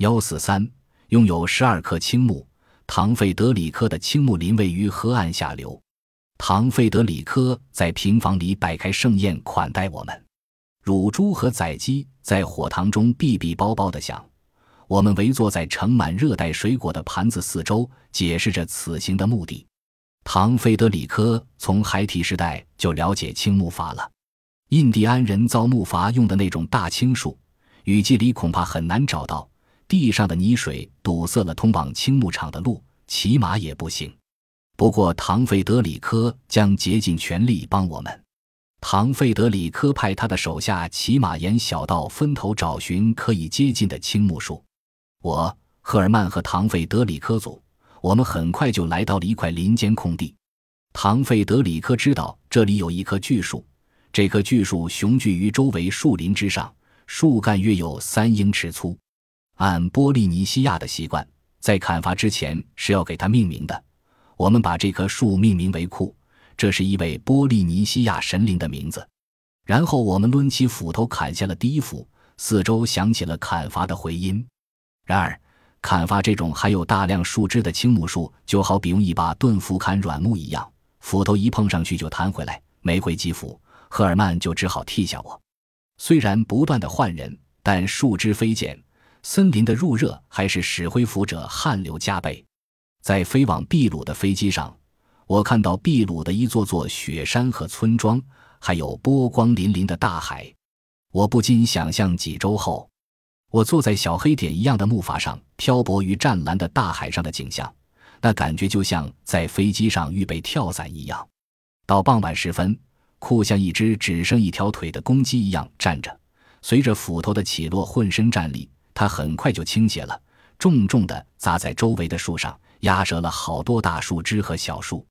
幺四三拥有十二棵青木，唐费德里科的青木林位于河岸下流。唐费德里科在平房里摆开盛宴款待我们，乳猪和宰鸡在火塘中哔哔包包的响。我们围坐在盛满热带水果的盘子四周，解释着此行的目的。唐费德里科从孩提时代就了解青木筏了。印第安人造木筏用的那种大青树，雨季里恐怕很难找到。地上的泥水堵塞了通往青木场的路，骑马也不行。不过，唐费德里科将竭尽全力帮我们。唐费德里科派他的手下骑马沿小道分头找寻可以接近的青木树。我、赫尔曼和唐费德里科组，我们很快就来到了一块林间空地。唐费德里科知道这里有一棵巨树，这棵巨树雄踞于周围树林之上，树干约有三英尺粗。按波利尼西亚的习惯，在砍伐之前是要给它命名的。我们把这棵树命名为库，这是一位波利尼西亚神灵的名字。然后我们抡起斧头砍下了第一斧，四周响起了砍伐的回音。然而，砍伐这种含有大量树枝的青木树，就好比用一把钝斧砍软木一样，斧头一碰上去就弹回来，没回击斧，赫尔曼就只好替下我。虽然不断的换人，但树枝飞溅，森林的入热还是使恢复者汗流浃背。在飞往秘鲁的飞机上，我看到秘鲁的一座座雪山和村庄，还有波光粼粼的大海。我不禁想象几周后，我坐在小黑点一样的木筏上，漂泊于湛蓝的大海上的景象，那感觉就像在飞机上预备跳伞一样。到傍晚时分，酷像一只只剩一条腿的公鸡一样站着，随着斧头的起落浑身站立。它很快就倾斜了，重重地砸在周围的树上。压折了好多大树枝和小树，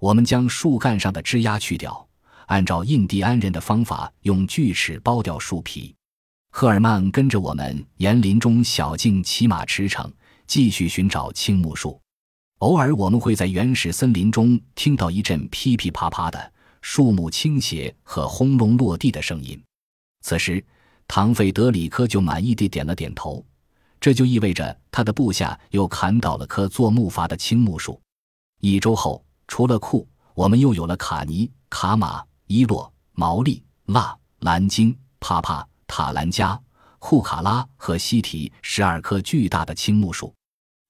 我们将树干上的枝丫去掉，按照印第安人的方法，用锯齿剥掉树皮。赫尔曼跟着我们沿林中小径骑马驰骋，继续寻找青木树。偶尔，我们会在原始森林中听到一阵噼噼啪啪的树木倾斜和轰隆落地的声音。此时，唐费德里科就满意地点了点头。这就意味着他的部下又砍倒了棵做木筏的青木树。一周后，除了库，我们又有了卡尼、卡马、伊洛、毛利、拉、蓝鲸、帕帕、塔兰加、库卡拉和西提十二棵巨大的青木树。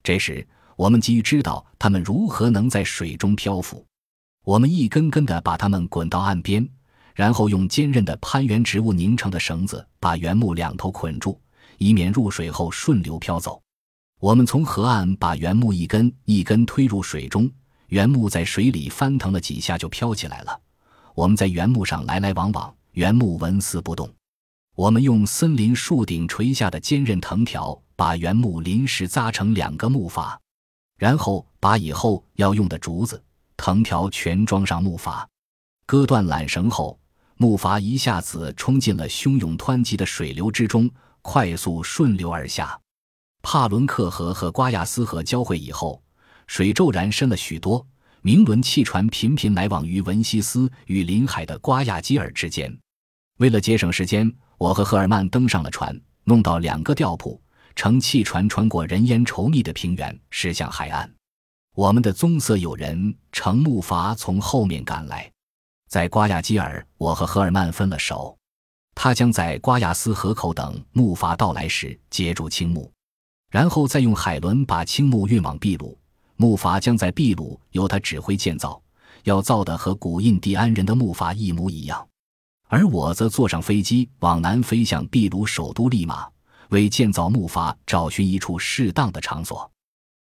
这时，我们急于知道它们如何能在水中漂浮。我们一根根地把它们滚到岸边，然后用坚韧的攀援植物拧成的绳子把原木两头捆住。以免入水后顺流飘走。我们从河岸把原木一根一根推入水中，原木在水里翻腾了几下就飘起来了。我们在原木上来来往往，原木纹丝不动。我们用森林树顶垂下的坚韧藤条把原木临时扎成两个木筏，然后把以后要用的竹子、藤条全装上木筏。割断缆绳后，木筏一下子冲进了汹涌湍急的水流之中。快速顺流而下，帕伦克河和瓜亚斯河交汇以后，水骤然深了许多。明轮汽船频频来往于文西斯与临海的瓜亚基尔之间。为了节省时间，我和赫尔曼登上了船，弄到两个吊铺，乘汽船穿过人烟稠密的平原，驶向海岸。我们的棕色友人乘木筏从后面赶来，在瓜亚基尔，我和赫尔曼分了手。他将在瓜亚斯河口等木筏到来时接住青木，然后再用海轮把青木运往秘鲁。木筏将在秘鲁由他指挥建造，要造的和古印第安人的木筏一模一样。而我则坐上飞机往南飞向秘鲁首都利马，为建造木筏找寻一处适当的场所。